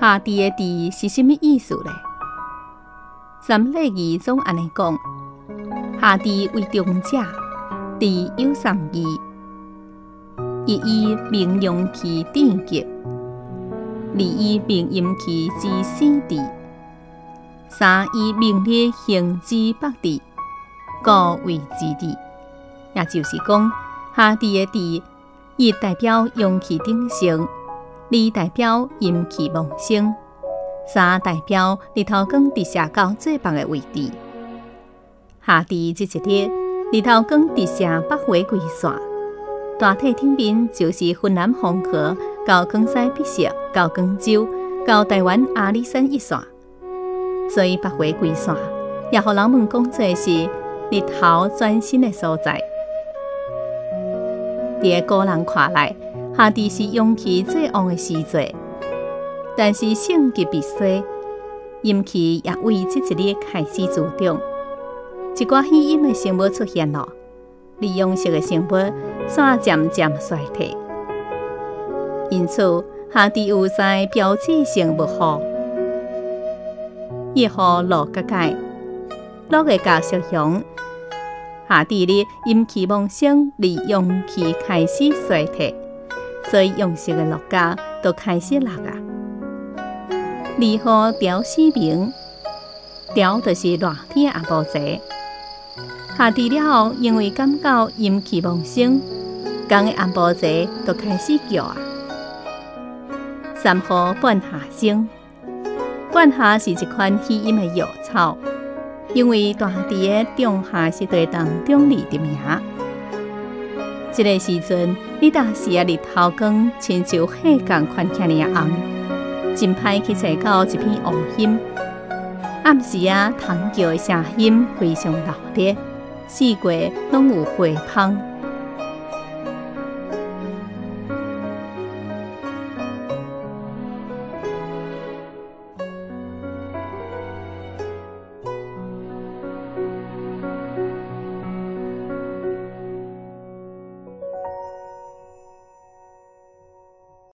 下地的地是什么意思呢？三礼仪总安尼讲：下地为中者，地有三义，一以名用其典籍，二以名音其之死地，三以名列行之北地，故为之地。也就是讲，下地的地，一代表用其鼎盛，二代表阴气旺盛，三代表日头光直射到最北的位置。下地这一日，日头光直射北回归线，大体顶面就是云南黄河到广西碧石到广州到台湾阿里山一线，所以北回归线也互人们讲做是日头转身的所在。伫个人看来，下地是阳气最旺的时节，但是性急必衰，阴气也为这一日开始主动，一寡喜阴的生物出现了，利用色的生物煞渐渐衰退，因此下地有在标志性不好，一号落个界，落个加小阳。下地里阴气旺盛，利用气开始衰退，所以用色的落家都开始落啊。二号调四明，调就是热天暗晡节。下地了后，因为感觉阴气旺盛，刚的暗晡节都开始叫啊。三号半夏生，半夏是一款喜阴的药草。因为大地的仲夏是对当中立的名，这个时阵，你当时啊日头光亲像火共款起尔红，真歹去找到一片乌心。暗时啊，虫叫的声音非常热烈，四季拢有花香。